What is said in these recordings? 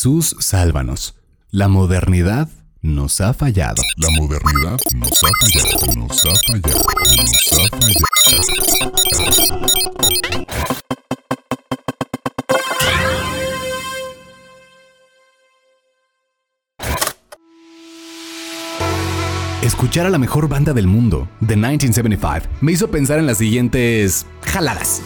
Jesús, sálvanos. La modernidad nos ha fallado. La modernidad nos ha fallado, nos ha fallado, nos ha fallado. Escuchar a la mejor banda del mundo, The 1975, me hizo pensar en las siguientes jaladas.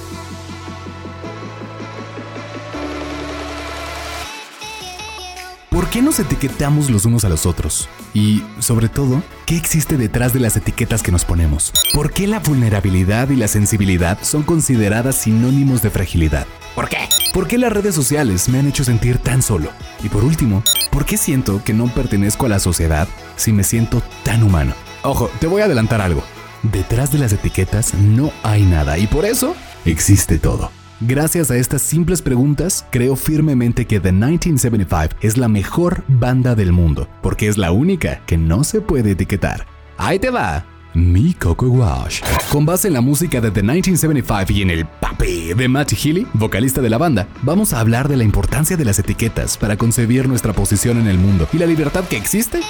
Qué nos etiquetamos los unos a los otros? Y, sobre todo, ¿qué existe detrás de las etiquetas que nos ponemos? ¿Por qué la vulnerabilidad y la sensibilidad son consideradas sinónimos de fragilidad? ¿Por qué? ¿Por qué las redes sociales me han hecho sentir tan solo? Y por último, ¿por qué siento que no pertenezco a la sociedad si me siento tan humano? Ojo, te voy a adelantar algo. Detrás de las etiquetas no hay nada y por eso existe todo. Gracias a estas simples preguntas, creo firmemente que The 1975 es la mejor banda del mundo, porque es la única que no se puede etiquetar. Ahí te va. Mi Coco Wash. Con base en la música de The 1975 y en el papi de Matty Healy, vocalista de la banda, vamos a hablar de la importancia de las etiquetas para concebir nuestra posición en el mundo y la libertad que existe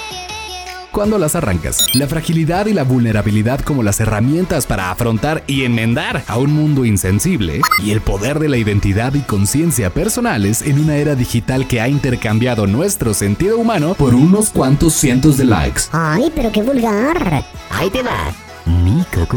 cuando las arrancas. La fragilidad y la vulnerabilidad como las herramientas para afrontar y enmendar a un mundo insensible y el poder de la identidad y conciencia personales en una era digital que ha intercambiado nuestro sentido humano por unos cuantos cientos de likes. Ay, pero qué vulgar. Ahí te va. Mi Coco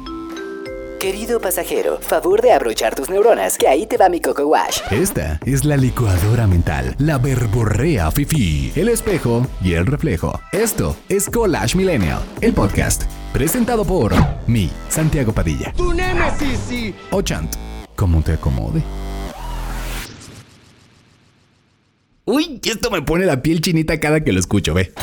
Querido pasajero, favor de abrochar tus neuronas, que ahí te va mi Coco Wash. Esta es la licuadora mental, la verborrea fifi, el espejo y el reflejo. Esto es Collage Millennial, el podcast, presentado por mí, Santiago Padilla. ¡Tu némesis, sí! O Chant, como te acomode. Uy, esto me pone la piel chinita cada que lo escucho, ve.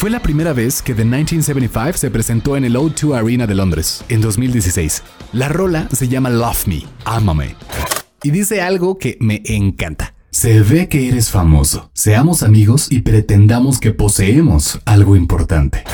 Fue la primera vez que The 1975 se presentó en el O2 Arena de Londres, en 2016. La rola se llama Love Me, Ámame. Y dice algo que me encanta. Se ve que eres famoso. Seamos amigos y pretendamos que poseemos algo importante.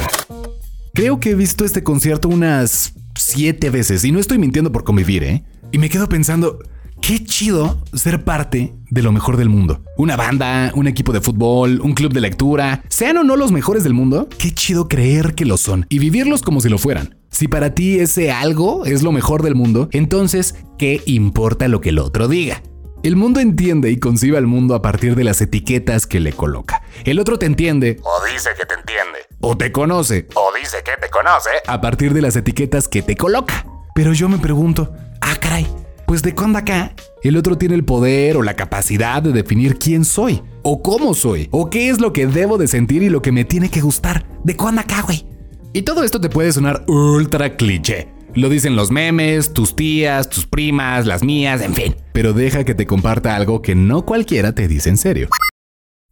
Creo que he visto este concierto unas siete veces y no estoy mintiendo por convivir, ¿eh? Y me quedo pensando, qué chido ser parte de lo mejor del mundo. Una banda, un equipo de fútbol, un club de lectura, sean o no los mejores del mundo, qué chido creer que lo son y vivirlos como si lo fueran. Si para ti ese algo es lo mejor del mundo, entonces, ¿qué importa lo que el otro diga? El mundo entiende y concibe al mundo a partir de las etiquetas que le coloca. El otro te entiende O dice que te entiende. o te conoce O dice que te conoce. a partir de las etiquetas que te coloca. Pero yo me pregunto, ah, caray, pues de cuándo acá el otro tiene el poder o la capacidad de definir quién soy, o cómo soy, o qué es lo que debo de sentir y lo que me tiene que gustar. ¿De cuándo acá, güey? Y todo esto te puede sonar ultra cliché. Lo dicen los memes, tus tías, tus primas, las mías, en fin. Pero deja que te comparta algo que no cualquiera te dice en serio.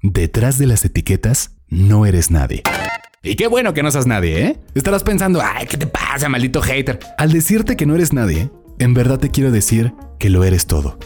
Detrás de las etiquetas no eres nadie. Y qué bueno que no seas nadie, ¿eh? Estarás pensando, ay, ¿qué te pasa, maldito hater? Al decirte que no eres nadie, en verdad te quiero decir que lo eres todo.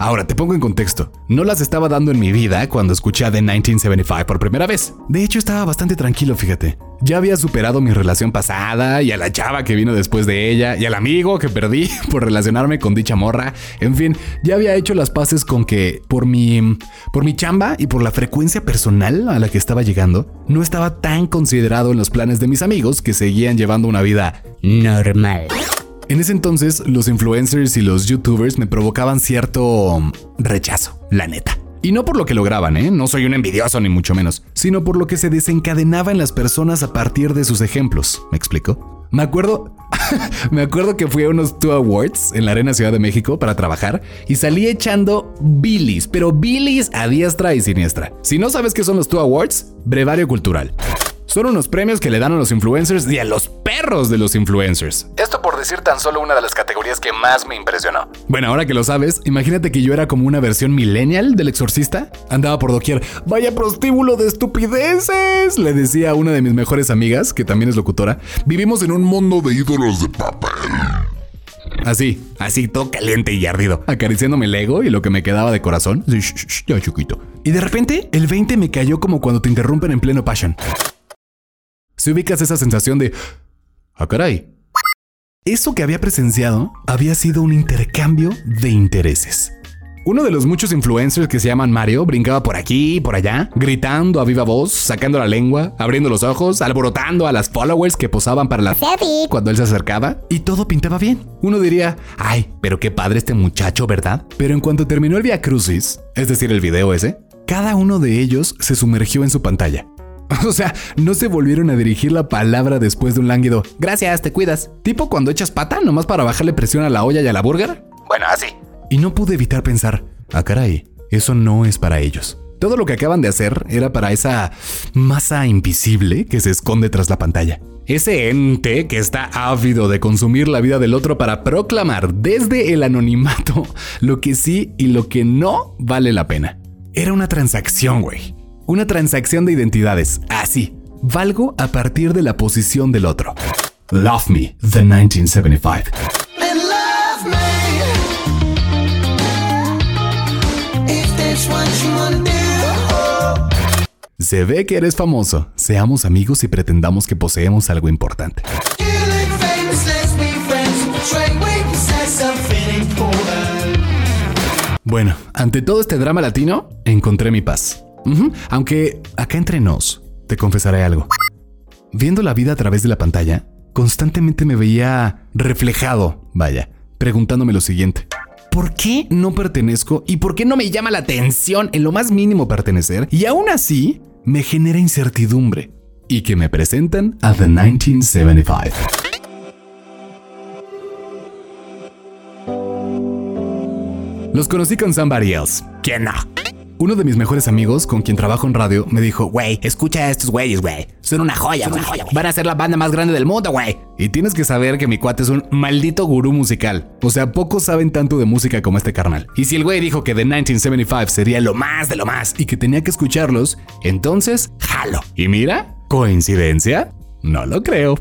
Ahora, te pongo en contexto. No las estaba dando en mi vida cuando escuché a The 1975 por primera vez. De hecho, estaba bastante tranquilo, fíjate. Ya había superado mi relación pasada y a la chava que vino después de ella y al amigo que perdí por relacionarme con dicha morra. En fin, ya había hecho las paces con que por mi por mi chamba y por la frecuencia personal a la que estaba llegando, no estaba tan considerado en los planes de mis amigos que seguían llevando una vida Normal. En ese entonces, los influencers y los youtubers me provocaban cierto rechazo, la neta. Y no por lo que lograban, ¿eh? No soy un envidioso ni mucho menos, sino por lo que se desencadenaba en las personas a partir de sus ejemplos. ¿Me explico? Me acuerdo, me acuerdo que fui a unos Two Awards en la Arena Ciudad de México para trabajar y salí echando bilis, pero bilis a diestra y siniestra. Si no sabes qué son los Two Awards, brevario cultural. Son unos premios que le dan a los influencers y a los perros de los influencers. Esto por decir tan solo una de las categorías que más me impresionó. Bueno, ahora que lo sabes, imagínate que yo era como una versión millennial del exorcista. Andaba por doquier. Vaya prostíbulo de estupideces, le decía a una de mis mejores amigas, que también es locutora. Vivimos en un mundo de ídolos de papel. Así, así todo caliente y ardido, acariciándome el ego y lo que me quedaba de corazón. Sí, ya chiquito. Y de repente, el 20 me cayó como cuando te interrumpen en pleno passion. Si ubicas esa sensación de, ah, caray. Eso que había presenciado había sido un intercambio de intereses. Uno de los muchos influencers que se llaman Mario brincaba por aquí y por allá, gritando a viva voz, sacando la lengua, abriendo los ojos, alborotando a las followers que posaban para la Selfie. cuando él se acercaba y todo pintaba bien. Uno diría, ay, pero qué padre este muchacho, ¿verdad? Pero en cuanto terminó el Via Crucis, es decir, el video ese, cada uno de ellos se sumergió en su pantalla. O sea, no se volvieron a dirigir la palabra después de un lánguido. Gracias, te cuidas. Tipo cuando echas pata nomás para bajarle presión a la olla y a la burger. Bueno, así. Y no pude evitar pensar, ah caray, eso no es para ellos. Todo lo que acaban de hacer era para esa masa invisible que se esconde tras la pantalla. Ese ente que está ávido de consumir la vida del otro para proclamar desde el anonimato lo que sí y lo que no vale la pena. Era una transacción, güey. Una transacción de identidades. Así. Valgo a partir de la posición del otro. Love Me, The 1975. And love me. If that's what you wanna do. Se ve que eres famoso. Seamos amigos y pretendamos que poseemos algo importante. Bueno, ante todo este drama latino, encontré mi paz. Aunque acá entre nos, te confesaré algo. Viendo la vida a través de la pantalla, constantemente me veía reflejado, vaya, preguntándome lo siguiente. ¿Por qué no pertenezco y por qué no me llama la atención en lo más mínimo pertenecer? Y aún así, me genera incertidumbre. Y que me presentan a The 1975. Los conocí con Somebody Else. ¿Quién no? Uno de mis mejores amigos, con quien trabajo en radio, me dijo, güey, escucha a estos güeyes, güey. Son una joya, güey. Van a ser la banda más grande del mundo, güey. Y tienes que saber que mi cuate es un maldito gurú musical. O sea, pocos saben tanto de música como este carnal. Y si el güey dijo que The 1975 sería lo más de lo más y que tenía que escucharlos, entonces, jalo. Y mira, ¿coincidencia? No lo creo.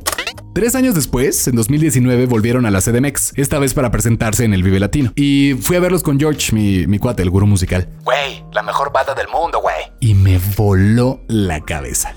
Tres años después, en 2019, volvieron a la CDMX, esta vez para presentarse en el Vive Latino. Y fui a verlos con George, mi, mi cuate, el gurú musical. Güey, la mejor banda del mundo, güey. Y me voló la cabeza.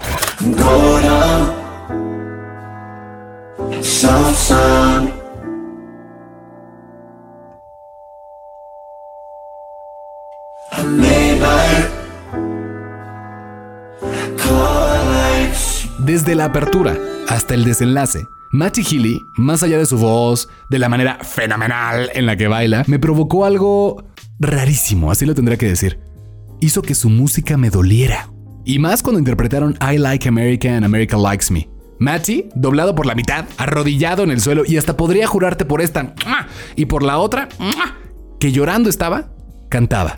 Desde la apertura hasta el desenlace, Matty Healy, más allá de su voz, de la manera fenomenal en la que baila, me provocó algo rarísimo, así lo tendría que decir. Hizo que su música me doliera. Y más cuando interpretaron I Like America and America Likes Me. Matty, doblado por la mitad, arrodillado en el suelo y hasta podría jurarte por esta y por la otra, que llorando estaba, cantaba.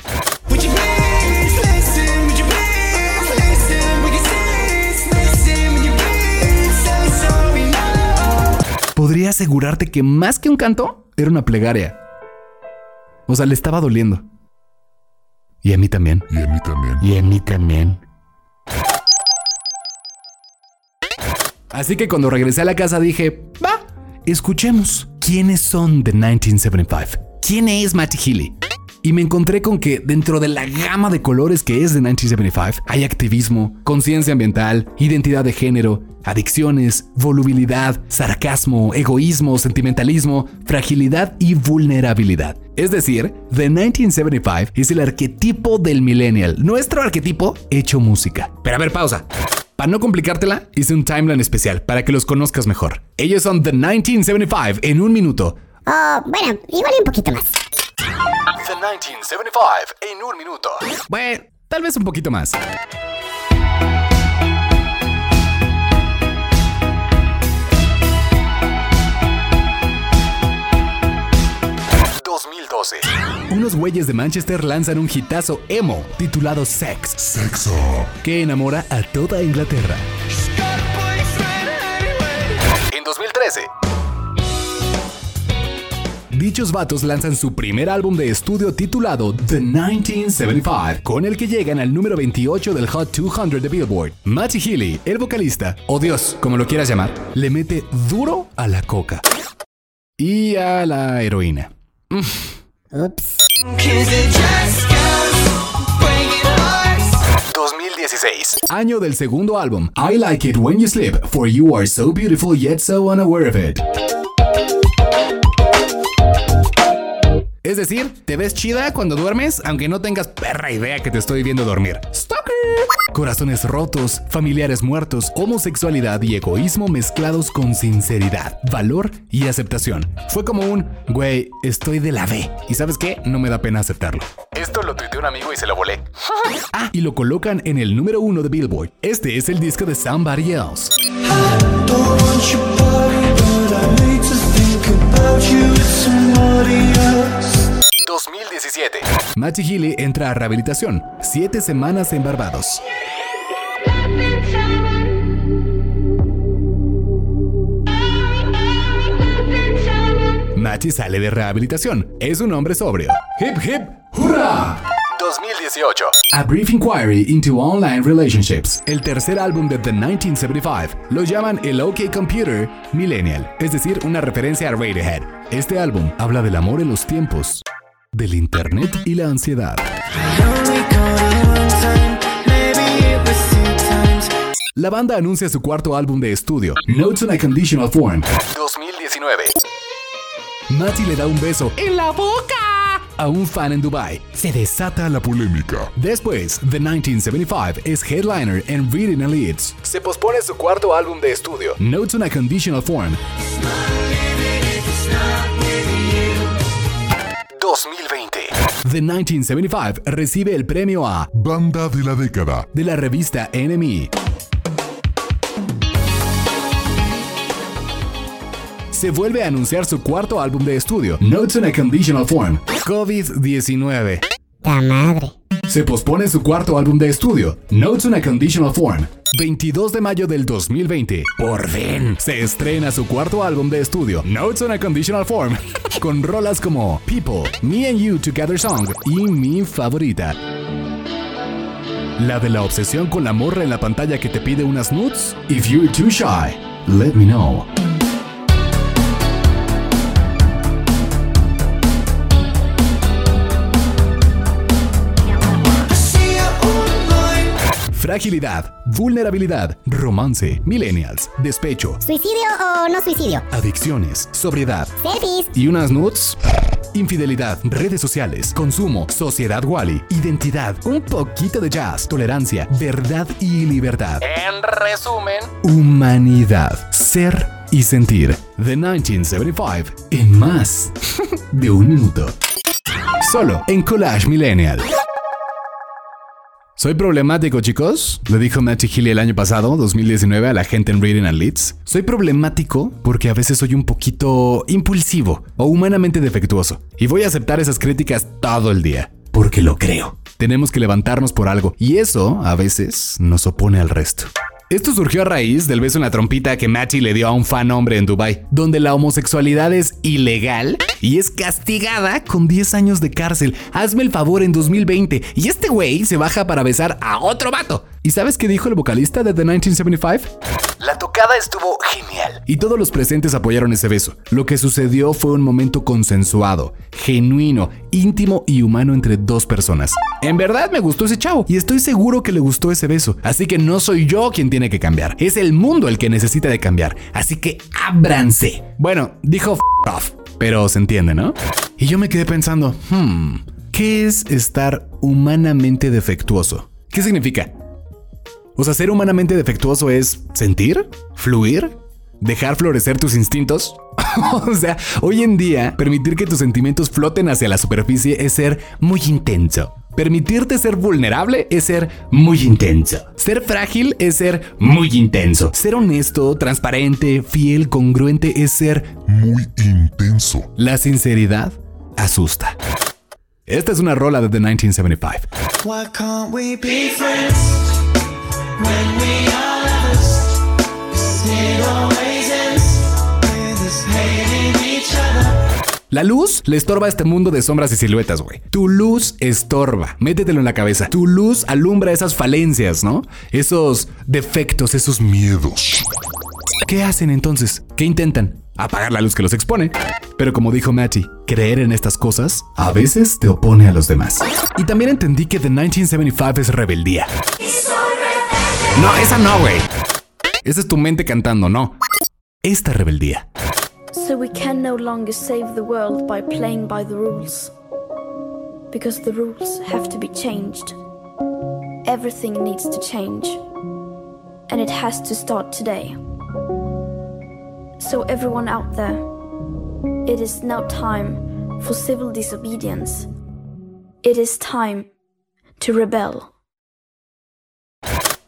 Podría asegurarte que más que un canto, era una plegaria. O sea, le estaba doliendo. Y a mí también. Y a mí también. Y a mí también. Así que cuando regresé a la casa dije, va, escuchemos. ¿Quiénes son The 1975? ¿Quién es Matty Healy? Y me encontré con que dentro de la gama de colores que es The 1975 hay activismo, conciencia ambiental, identidad de género, adicciones, volubilidad, sarcasmo, egoísmo, sentimentalismo, fragilidad y vulnerabilidad. Es decir, The 1975 es el arquetipo del millennial, nuestro arquetipo hecho música. Pero a ver, pausa. Para no complicártela, hice un timeline especial para que los conozcas mejor. Ellos son The 1975 en un minuto. Oh, bueno, igual un poquito más. The 1975 en un minuto. Bueno, tal vez un poquito más. 2012. Unos güeyes de Manchester lanzan un hitazo emo titulado Sex, Sexo. que enamora a toda Inglaterra. En 2013. Dichos vatos lanzan su primer álbum de estudio titulado The 1975, con el que llegan al número 28 del Hot 200 de Billboard. Matty Healy, el vocalista, o Dios, como lo quieras llamar, le mete duro a la coca y a la heroína. Ups. 2016. Año del segundo álbum, I Like It When You Sleep, for You Are So Beautiful Yet So Unaware of It. Es decir, te ves chida cuando duermes, aunque no tengas perra idea que te estoy viendo dormir. Stalker. Corazones rotos, familiares muertos, homosexualidad y egoísmo mezclados con sinceridad, valor y aceptación. Fue como un, güey, estoy de la B. ¿Y sabes qué? No me da pena aceptarlo. Esto lo tuiteó un amigo y se lo volé. Ah, y lo colocan en el número uno de Billboard. Este es el disco de Somebody Else. 2017. Matty Healy entra a rehabilitación. Siete semanas en Barbados. Matty sale de rehabilitación. Es un hombre sobrio. Hip hip, hurra! 2018. A Brief Inquiry into Online Relationships, el tercer álbum de The 1975, lo llaman el OK Computer Millennial, es decir, una referencia a Radiohead. Este álbum habla del amor en los tiempos, del Internet y la ansiedad. La banda anuncia su cuarto álbum de estudio, Notes on a Conditional Form. 2019. Matty le da un beso en la boca a un fan en Dubai. Se desata la Polémica. Después, The 1975 es headliner en Reading and Leeds. Se pospone su cuarto álbum de estudio, Notes on a Conditional Form. 2020. The 1975 recibe el premio a Banda de la década. de la revista NME. Se vuelve a anunciar su cuarto álbum de estudio, Notes on a Conditional Form. COVID-19. ¡Ta madre! Se pospone su cuarto álbum de estudio, Notes on a Conditional Form. 22 de mayo del 2020. Por fin. Se estrena su cuarto álbum de estudio, Notes on a Conditional Form. Con rolas como People, Me and You Together Song y mi favorita. La de la obsesión con la morra en la pantalla que te pide unas nudes. If you're too shy, let me know. Fragilidad, vulnerabilidad, romance, millennials, despecho, ¿Suicidio o no suicidio? adicciones, sobriedad Selfies. y unas nudes. Infidelidad, redes sociales, consumo, sociedad Wally, identidad, un poquito de jazz, tolerancia, verdad y libertad. En resumen, Humanidad, ser y sentir. The 1975 en más de un minuto. Solo en Collage Millennial. Soy problemático, chicos, le dijo Matty Healy el año pasado, 2019, a la gente en Reading and Leeds. Soy problemático porque a veces soy un poquito impulsivo o humanamente defectuoso. Y voy a aceptar esas críticas todo el día, porque lo creo. Tenemos que levantarnos por algo, y eso a veces nos opone al resto. Esto surgió a raíz del beso en la trompita que Matty le dio a un fan hombre en Dubai, donde la homosexualidad es ilegal y es castigada con 10 años de cárcel. Hazme el favor en 2020 y este güey se baja para besar a otro vato. ¿Y sabes qué dijo el vocalista de The 1975? la tocada estuvo genial. Y todos los presentes apoyaron ese beso. Lo que sucedió fue un momento consensuado, genuino, íntimo y humano entre dos personas. En verdad me gustó ese chavo y estoy seguro que le gustó ese beso. Así que no soy yo quien tiene que cambiar, es el mundo el que necesita de cambiar. Así que ábranse. Bueno, dijo F off, pero se entiende, ¿no? Y yo me quedé pensando, hmm, ¿qué es estar humanamente defectuoso? ¿Qué significa? O sea, ser humanamente defectuoso es sentir, fluir, ¿Dejar florecer tus instintos? o sea, hoy en día, permitir que tus sentimientos floten hacia la superficie es ser muy intenso. Permitirte ser vulnerable es ser muy intenso. Ser frágil es ser muy intenso. Ser honesto, transparente, fiel, congruente es ser Muy intenso. la sinceridad asusta. Esta es una rola de The 1975. La luz le estorba a este mundo de sombras y siluetas, güey. Tu luz estorba. Métetelo en la cabeza. Tu luz alumbra esas falencias, ¿no? Esos defectos, esos Miedos. ¿Qué hacen entonces? ¿Qué intentan? Apagar la luz que los expone. Pero como dijo Matty, creer en estas cosas a veces te opone a los demás. Y también entendí que The 1975 es rebeldía. No, esa no, güey. Esa es tu mente cantando, no. Esta rebeldía. So we can no longer save the world by playing by the rules. Because the rules have to be changed. Everything needs to change. And it has to start today. So, everyone out there, it is now time for civil disobedience. It is time to rebel.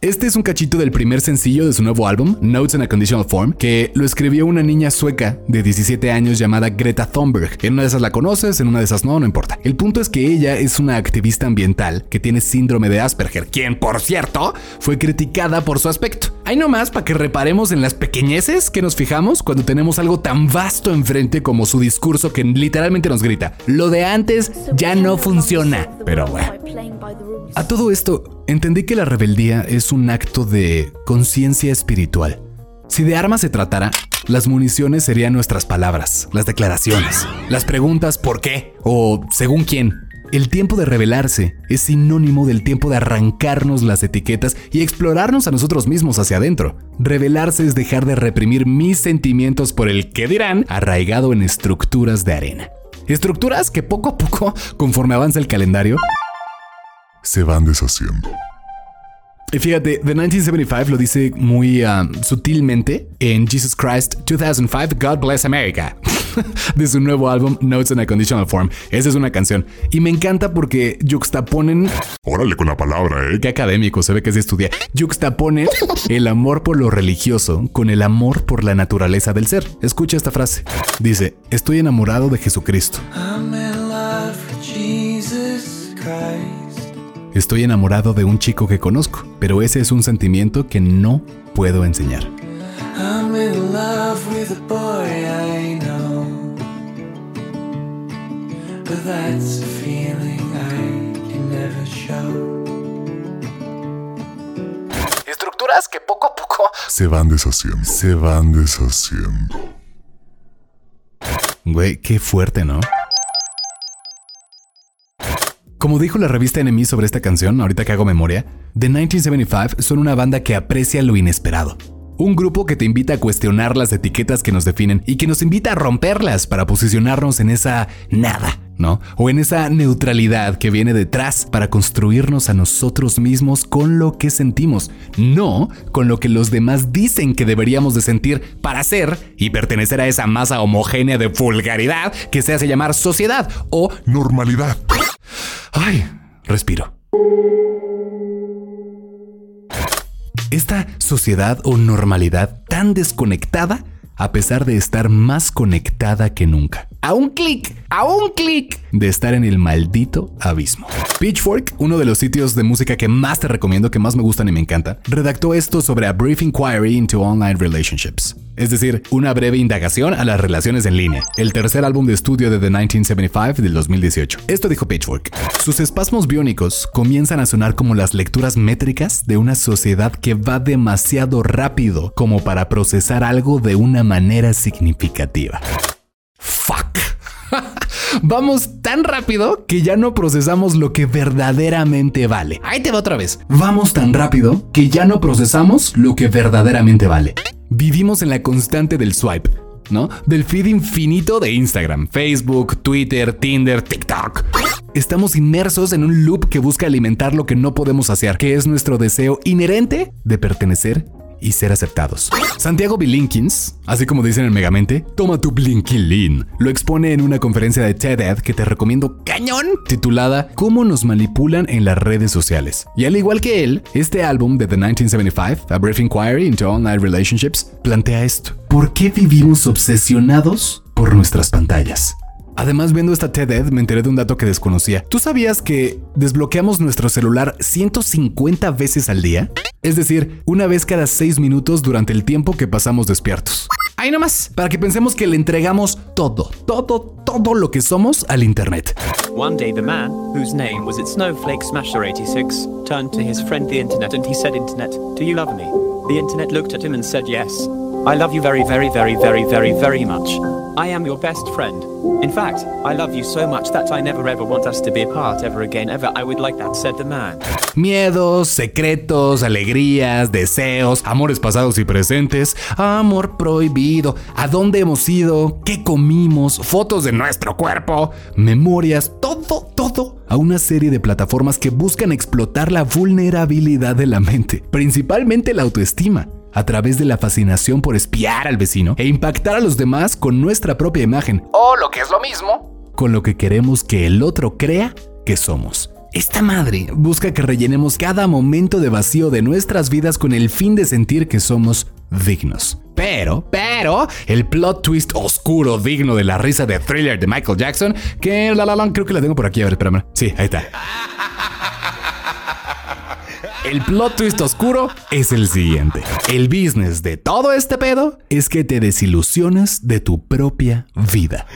Este es un cachito del primer sencillo de su nuevo álbum, Notes in a Conditional Form, que lo escribió una niña sueca de 17 años llamada Greta Thunberg. En una de esas la conoces, en una de esas no, no importa. El punto es que ella es una activista ambiental que tiene síndrome de Asperger, quien, por cierto, fue criticada por su aspecto. Hay nomás para que reparemos en las pequeñeces que nos fijamos cuando tenemos algo tan vasto enfrente como su discurso que literalmente nos grita. Lo de antes ya no funciona. Pero bueno. A todo esto, entendí que la rebeldía es un acto de conciencia espiritual. Si de armas se tratara, las municiones serían nuestras palabras, las declaraciones, las preguntas ¿por qué? o ¿según quién? El tiempo de rebelarse es sinónimo del tiempo de arrancarnos las etiquetas y explorarnos a nosotros mismos hacia adentro. Rebelarse es dejar de reprimir mis sentimientos por el que dirán arraigado en estructuras de arena. Estructuras que poco a poco, conforme avanza el calendario, Se van deshaciendo. Y fíjate, The 1975 lo dice muy um, sutilmente en Jesus Christ 2005 God Bless America. de su nuevo álbum Notes in a Conditional Form. Esa es una canción. Y me encanta porque juxtaponen, Órale con la palabra, ¿eh? qué académico, se ve que se estudia, juxtaponen el amor por lo religioso con el amor por la naturaleza del ser. Escucha esta frase. Dice, estoy enamorado de Jesucristo. I'm in love with Jesus Christ. Estoy enamorado de un chico que conozco, pero ese es un sentimiento que no puedo enseñar. I'm in love with a boy I know. But that's a feeling I can never show. Estructuras que poco a poco Se van deshaciendo. Se van deshaciendo. Güey, qué fuerte, ¿no? Como dijo la revista NME sobre esta canción, ahorita que hago memoria, The 1975 son una banda que aprecia lo inesperado. Un grupo que te invita a cuestionar las etiquetas que nos definen y que nos invita a romperlas para posicionarnos en esa nada, ¿no? O en esa neutralidad que viene detrás para construirnos a nosotros mismos con lo que sentimos, no con lo que los demás dicen que deberíamos de sentir para ser y pertenecer a esa masa homogénea de vulgaridad que se hace llamar sociedad o Normalidad. Ay, respiro. Esta sociedad o normalidad tan desconectada a pesar de estar más conectada que nunca. A un clic, a un clic de estar en el maldito abismo. Pitchfork, uno de los sitios de música que más te recomiendo, que más me gustan y me encanta, redactó esto sobre A Brief Inquiry into Online Relationships. Es decir, una breve indagación a las relaciones en línea, el tercer álbum de estudio de The 1975 del 2018. Esto dijo Pitchfork. Sus espasmos biónicos comienzan a sonar como las lecturas métricas de una sociedad que va demasiado rápido como para procesar algo de una manera significativa. Fuck. Vamos tan rápido que ya no procesamos lo que verdaderamente vale. Ahí te va otra vez. Vamos tan rápido que ya no procesamos lo que verdaderamente vale. Vivimos en la constante del swipe, ¿no? Del feed infinito de Instagram, Facebook, Twitter, Tinder, TikTok. Estamos inmersos en un loop que busca alimentar lo que no podemos hacer, que es nuestro deseo inherente de pertenecer y ser aceptados. Santiago Bilinkins, así como dicen en Megamente, toma tu Blinkilin, lo expone en una conferencia de TED que te recomiendo cañón, titulada Cómo nos manipulan en las redes sociales. Y al igual que él, este álbum de The 1975, A Brief Inquiry into Online Relationships, plantea esto. ¿Por qué vivimos obsesionados por nuestras pantallas? Además, viendo esta TED me enteré de un dato que desconocía. ¿Tú sabías que desbloqueamos nuestro celular 150 veces al día? Es decir, una vez cada 6 minutos durante el tiempo que pasamos despiertos. Ahí nomás, para que pensemos que le entregamos todo, todo, todo lo que somos al Internet. One day, the man, whose name was at Snowflake Smasher 86, turned to his friend the internet and he said, Internet, do you love me? The internet looked at him and said, Yes. I love you very, very, very, very, very, very much. I am your best friend. In fact, I love you so much that I never ever want us to be apart ever again, ever. I would like that, said the man. Miedos, secretos, alegrías, deseos, amores pasados y presentes, amor prohibido, a dónde hemos ido, qué comimos, fotos de nuestro cuerpo, memorias, todo, todo a una serie de plataformas que buscan explotar la vulnerabilidad de la mente, principalmente la autoestima a través de la fascinación por espiar al vecino e impactar a los demás con nuestra propia imagen, O lo que es lo mismo, con lo que queremos que el otro crea que somos. Esta madre busca que rellenemos cada momento de vacío de nuestras vidas con el fin de sentir que somos dignos. Pero, pero, el plot twist oscuro digno de la risa de thriller de Michael Jackson, que la la la, creo que la tengo por aquí, a ver, espérame. Sí, ahí está. El plot twist oscuro es el siguiente. El business de todo este pedo es que te desilusionas de tu propia vida.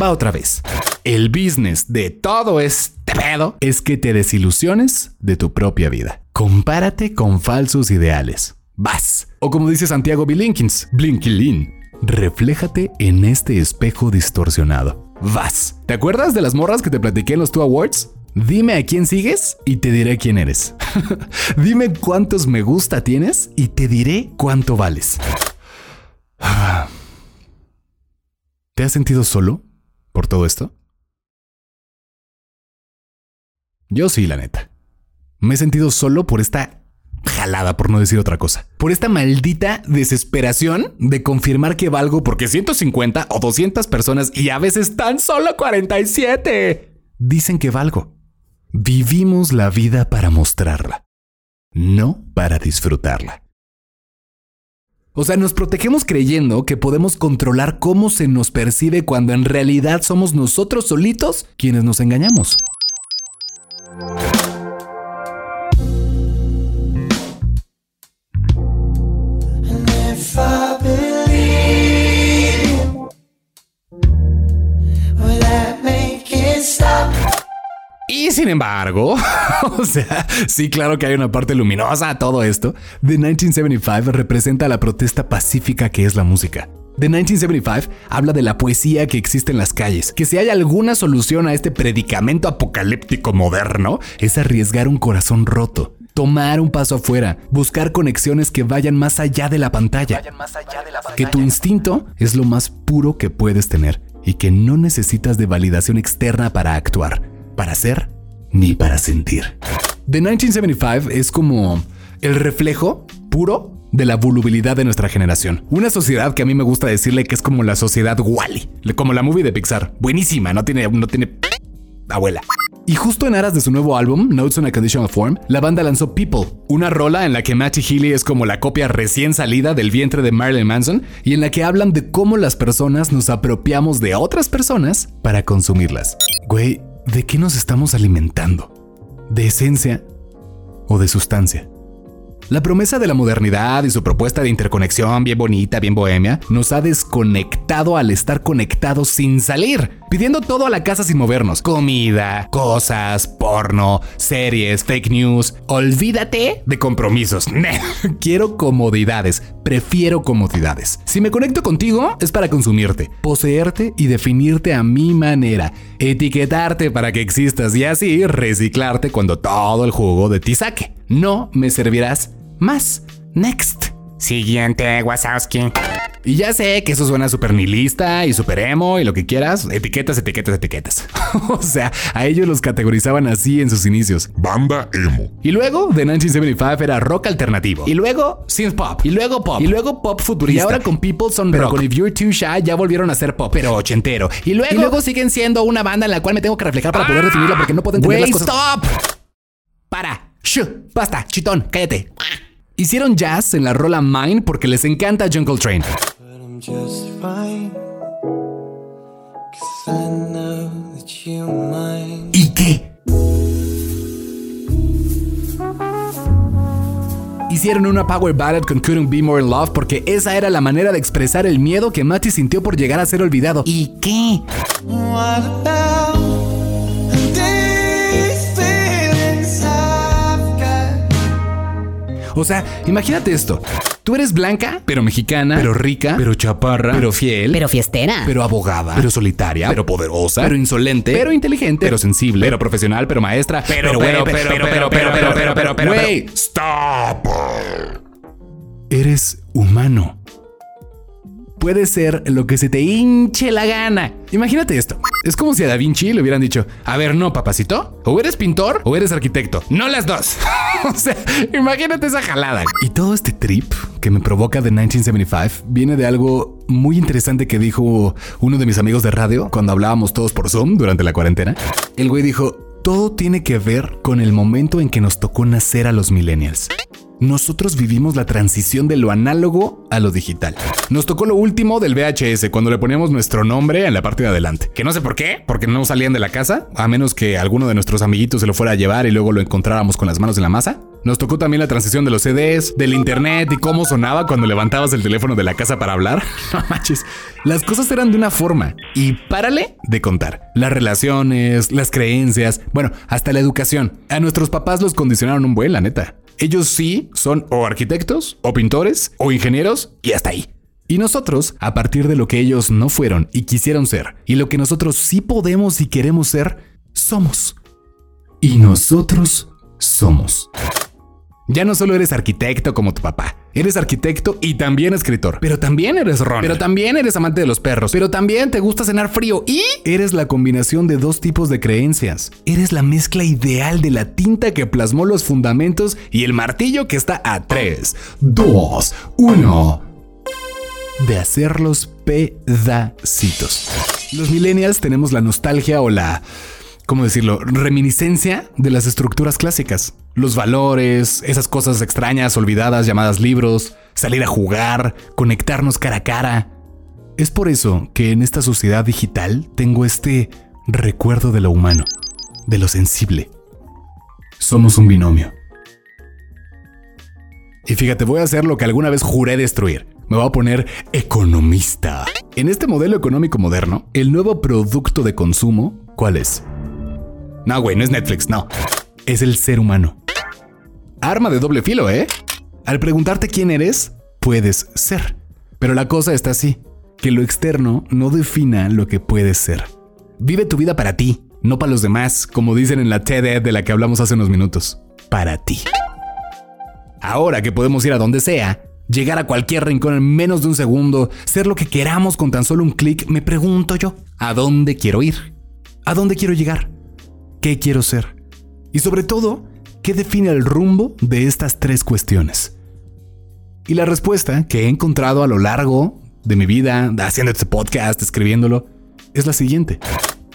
Va otra vez. El business de todo este pedo es que te desilusiones de tu propia vida. Compárate con falsos ideales. Vas. O como dice Santiago Bilinkins, Blinkilin, refléjate en este espejo distorsionado. Vas. ¿Te acuerdas de las morras que te platiqué en los Two Awards? Dime a quién sigues y te diré quién eres. Dime cuántos me gusta tienes y te diré cuánto vales. ¿Te has sentido solo por todo esto? Yo sí, la neta. Me he sentido solo por esta jalada, por no decir otra cosa. Por esta maldita desesperación de confirmar que valgo porque 150 o 200 personas y a veces tan solo 47 dicen que valgo. Vivimos la vida para mostrarla, no para disfrutarla. O sea, nos protegemos creyendo que podemos controlar cómo se nos percibe cuando en realidad somos nosotros solitos quienes nos engañamos. Y sin embargo, o sea, sí, claro que hay una parte luminosa a todo esto. The 1975 representa la protesta pacífica que es la música. The 1975 habla de la poesía que existe en las calles, que si hay alguna solución a este predicamento apocalíptico moderno, es arriesgar un corazón roto, tomar un paso afuera, buscar conexiones que vayan más allá de la pantalla, que tu instinto es lo más puro que puedes tener y que no necesitas de validación externa para actuar, para ser ni para sentir. The 1975 es como el reflejo puro de la volubilidad de nuestra generación. Una sociedad que a mí me gusta decirle que es como la sociedad Wally, como la movie de Pixar. Buenísima, no tiene, no tiene abuela. Y justo en aras de su nuevo álbum, Notes on a Conditional Form, la banda lanzó People, una rola en la que Matty Healy es como la copia recién salida del vientre de Marilyn Manson y en la que hablan de cómo las personas nos apropiamos de otras personas para consumirlas. Güey, ¿de qué nos estamos alimentando? ¿De esencia o de sustancia? La promesa de la modernidad y su propuesta de interconexión bien bonita, bien bohemia, nos ha desconectado al estar conectados sin salir, pidiendo todo a la casa sin movernos. Comida, cosas, porno, series, fake news. Olvídate de compromisos. Quiero comodidades, prefiero comodidades. Si me conecto contigo es para consumirte, poseerte y definirte a mi manera, etiquetarte para que existas y así reciclarte cuando todo el jugo de ti saque. No me servirás más. Next. Siguiente, Wazowski. Y ya sé que eso suena súper nihilista y súper emo y lo que quieras. Etiquetas, etiquetas, etiquetas. o sea, a ellos los categorizaban así en sus inicios. Banda emo. Y luego, The 1975 era rock alternativo. Y luego, synth pop. Y luego pop. Y luego pop futurista. Y ahora con People Son Pero con If You're Too Shy ya volvieron a ser pop. Pero ochentero. Y luego, y luego siguen siendo una banda en la cual me tengo que reflejar para poder definirla porque no puedo entender las cosas. stop! Para. Shh. Basta. Chitón. Cállate. Hicieron jazz en la rola Mine porque les encanta Jungle Train. ¿Y qué? Hicieron una power ballad con Couldn't Be More in Love porque esa era la manera de expresar el miedo que Matty sintió por llegar a ser olvidado. ¿Y qué? O sea, imagínate esto. Tú eres blanca, pero mexicana, pero rica, pero chaparra, pero fiel, Pero fiestera. pero abogada, pero solitaria, pero poderosa, pero insolente, pero inteligente, pero sensible, pero profesional, pero maestra, pero pero pero pero pero pero pero pero pero pero Stop. eres humano. Puede ser lo que se te hinche la gana. Imagínate esto. Es como si a Da Vinci le hubieran dicho, a ver, no, papacito, o eres pintor o eres arquitecto. No las dos. o sea, imagínate esa jalada. Y todo este trip que me provoca de 1975 viene de algo muy interesante que dijo uno de mis amigos de radio cuando hablábamos todos por Zoom durante la cuarentena. El güey dijo, todo tiene que ver con el momento en que nos tocó nacer a los millennials. Nosotros vivimos la transición de lo análogo a lo digital. Nos tocó lo último del VHS cuando le poníamos nuestro nombre en la parte de adelante. Que no sé por qué, porque no salían de la casa, a menos que alguno de nuestros amiguitos se lo fuera a llevar y luego lo encontráramos con las manos en la masa. Nos tocó también la transición de los CDs, del internet y cómo sonaba cuando levantabas el teléfono de la casa para hablar. No manches. Las cosas eran de una forma y párale de contar. Las relaciones, las creencias, bueno, hasta la educación. A nuestros papás los condicionaron un buen, la neta. Ellos sí son o arquitectos, o pintores, o ingenieros, y hasta ahí. Y nosotros, a partir de lo que ellos no fueron y quisieron ser, y lo que nosotros sí podemos y queremos ser, somos. Y nosotros somos. Ya no solo eres arquitecto como tu papá, eres arquitecto y también escritor, pero también eres ron, pero también eres amante de los perros, pero también te gusta cenar frío y eres la combinación de dos tipos de creencias. Eres la mezcla ideal de la tinta que plasmó los fundamentos y el martillo que está a 3, 2, 1 de hacerlos pedacitos. Los millennials tenemos la nostalgia o la, ¿cómo decirlo?, reminiscencia de las estructuras clásicas. Los valores, esas cosas extrañas, olvidadas, llamadas libros, salir a jugar, conectarnos cara a cara. Es por eso que en esta sociedad digital tengo este recuerdo de lo humano, de lo sensible. Somos un binomio. Y fíjate, voy a hacer lo que alguna vez juré destruir. Me voy a poner economista. En este modelo económico moderno, el nuevo producto de consumo, ¿cuál es? No, güey, no es Netflix, no. Es el ser humano. Arma de doble filo, ¿eh? Al preguntarte quién eres, puedes ser. Pero la cosa está así, que lo externo no defina lo que puedes ser. Vive tu vida para ti, no para los demás, como dicen en la TED de la que hablamos hace unos minutos. Para ti. Ahora que podemos ir a donde sea, llegar a cualquier rincón en menos de un segundo, ser lo que queramos con tan solo un clic, me pregunto yo, ¿a dónde quiero ir? ¿A dónde quiero llegar? ¿Qué quiero ser? Y sobre todo, ¿qué define el rumbo de estas tres cuestiones? Y la respuesta que he encontrado a lo largo de mi vida, haciendo este podcast, escribiéndolo, es la siguiente.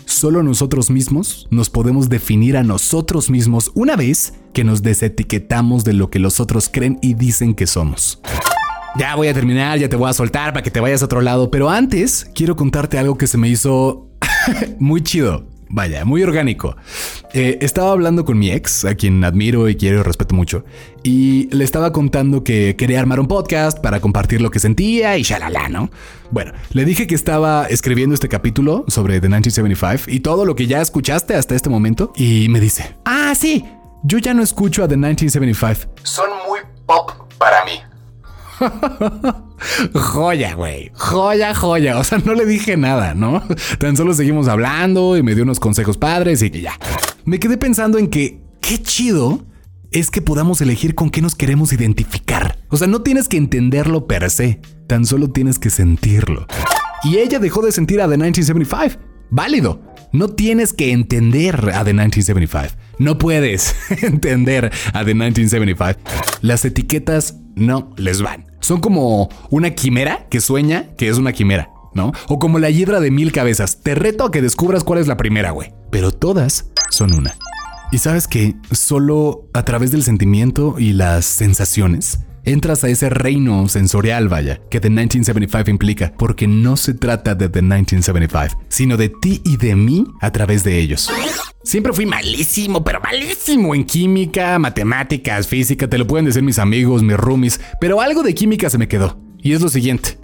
Solo nosotros mismos nos podemos definir a nosotros mismos una vez que nos desetiquetamos de lo que los otros creen y dicen que somos. Ya voy a terminar, ya te voy a soltar para que te vayas a otro lado, pero antes quiero contarte algo que se me hizo muy chido. Vaya, muy orgánico. Eh, estaba hablando con mi ex, a quien admiro y quiero y respeto mucho, y le estaba contando que quería armar un podcast para compartir lo que sentía y shalala, ¿no? Bueno, le dije que estaba escribiendo este capítulo sobre The 1975 y todo lo que ya escuchaste hasta este momento, y me dice, ah, sí, yo ya no escucho a The 1975. Son muy pop para mí. Joya, güey. Joya, joya. O sea, no le dije nada, ¿no? Tan solo seguimos hablando y me dio unos consejos padres y ya. Me quedé pensando en que qué chido es que podamos elegir con qué nos queremos identificar. O sea, no tienes que entenderlo per se. Tan solo tienes que sentirlo. Y ella dejó de sentir a The 1975. Válido. No tienes que entender a The 1975. No puedes entender a The 1975. Las etiquetas no les van. Son como una quimera que sueña que es una quimera, ¿no? O como la hiedra de mil cabezas. Te reto a que descubras cuál es la primera, güey. Pero todas son una. Y sabes que solo a través del sentimiento y las sensaciones entras a ese reino sensorial, vaya, que The 1975 implica, porque no se trata de The 1975, sino de ti y de mí a través de ellos. Siempre fui malísimo, pero malísimo en química, matemáticas, física, te lo pueden decir mis amigos, mis roomies, pero algo de química se me quedó. Y es lo siguiente.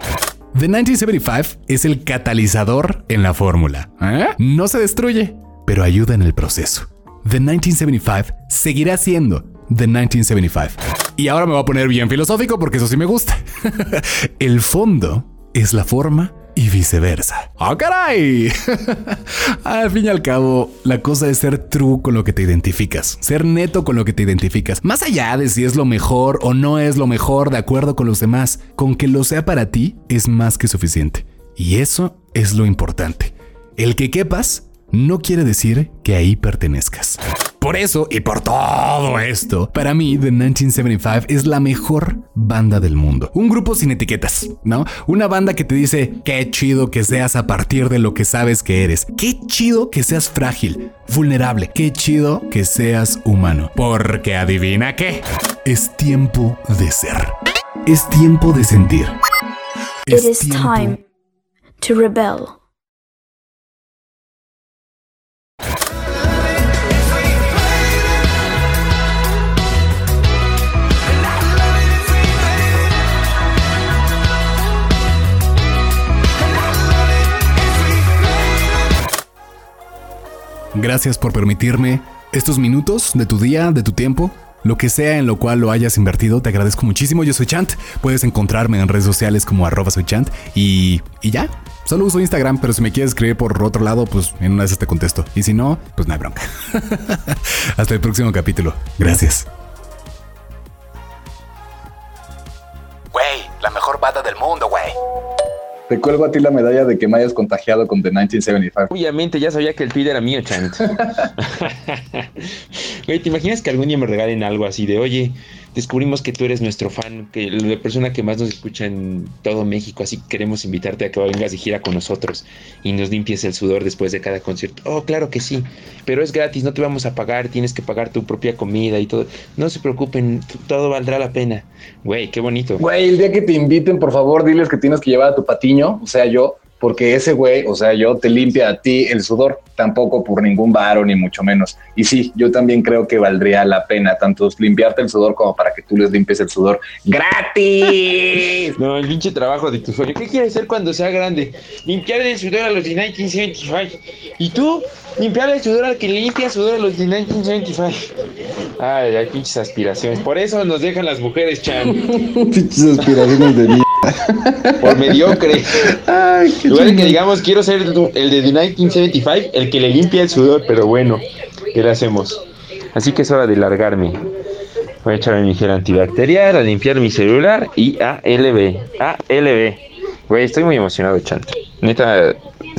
The 1975 es el catalizador en la fórmula. ¿eh? No se destruye, pero ayuda en el proceso. The 1975 seguirá siendo The 1975. Y ahora me voy a poner bien filosófico porque eso sí me gusta. el fondo es la forma y viceversa. ¡Ah, caray! al fin y al cabo, la cosa es ser true con lo que te identificas, ser neto con lo que te identificas, más allá de si es lo mejor o no es lo mejor de acuerdo con los demás, con que lo sea para ti es más que suficiente. Y eso es lo importante. El que quepas no quiere decir que ahí pertenezcas. Por eso y por todo esto, para mí The 1975 es la mejor banda del mundo. Un grupo sin etiquetas, ¿no? Una banda que te dice, qué chido que seas a partir de lo que sabes que eres. Qué chido que seas frágil, vulnerable. Qué chido que seas humano. Porque adivina qué. Es tiempo de ser. Es tiempo de sentir. It Es is tiempo- time to rebel. Gracias por permitirme estos minutos de tu día, de tu tiempo. Lo que sea en lo cual lo hayas invertido, te agradezco muchísimo. Yo soy Chant. Puedes encontrarme en redes sociales como arroba soy Chant. Y, y ya, solo uso Instagram, pero si me quieres escribir por otro lado, pues en una esas te contesto. Y si no, pues no hay bronca. Hasta el próximo capítulo. Gracias. Te cuelgo a ti la medalla de que me hayas contagiado con The 1975. Obviamente, ya sabía que el tweet era mío, Chant. Güey, ¿te imaginas que algún día me regalen algo así de, oye, descubrimos que tú eres nuestro fan, que la persona que más nos escucha en todo México, así que queremos invitarte a que vengas de gira con nosotros y nos limpies el sudor después de cada concierto? Oh, claro que sí, pero es gratis, no te vamos a pagar, tienes que pagar tu propia comida y todo. No se preocupen, todo valdrá la pena. Güey, qué bonito. Güey, el día que te inviten, por favor, diles que tienes que llevar a tu patiño, o sea, yo, porque ese güey, o sea, yo te limpia a ti el sudor, tampoco por ningún varo, ni mucho menos. Y sí, yo también creo que valdría la pena tanto limpiarte el sudor como para que tú les limpies el sudor gratis. No, el pinche trabajo de tu sueño. ¿Qué quieres hacer cuando sea grande? Limpiar el sudor a los de 1975. ¿Y tú? Limpiar el sudor al que limpia el sudor a los de 1975. Ay, hay pinches aspiraciones. Por eso nos dejan las mujeres, Chan. Pinches aspiraciones de mí. Por mediocre. Lugar de que digamos, quiero ser el de The 1975, el que le limpia el sudor, pero bueno, ¿qué le hacemos? Así que es hora de largarme. Voy a echarme mi gel antibacterial, a limpiar mi celular y ALB. ALB. Güey, estoy muy emocionado, Chant. Neta,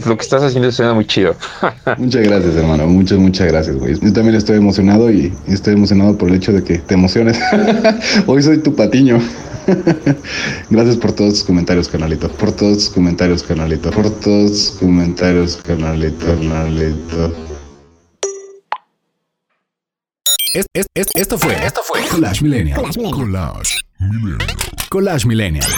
lo que estás haciendo suena muy chido. Muchas gracias, hermano. Muchas, muchas gracias, güey. Yo también estoy emocionado y estoy emocionado por el hecho de que te emociones. Hoy soy tu patiño. Gracias por todos tus comentarios, canalito. Por todos tus comentarios, canalito. Por todos tus comentarios, canalito, canalito. Es- es- es- esto fue. Esto fue. Collage Millennial. Collage Millennial. Collage Millennial.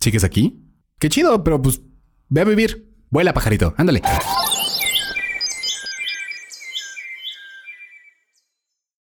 ¿Sigues aquí? Qué chido, pero pues ve a vivir. Vuela, pajarito. Ándale.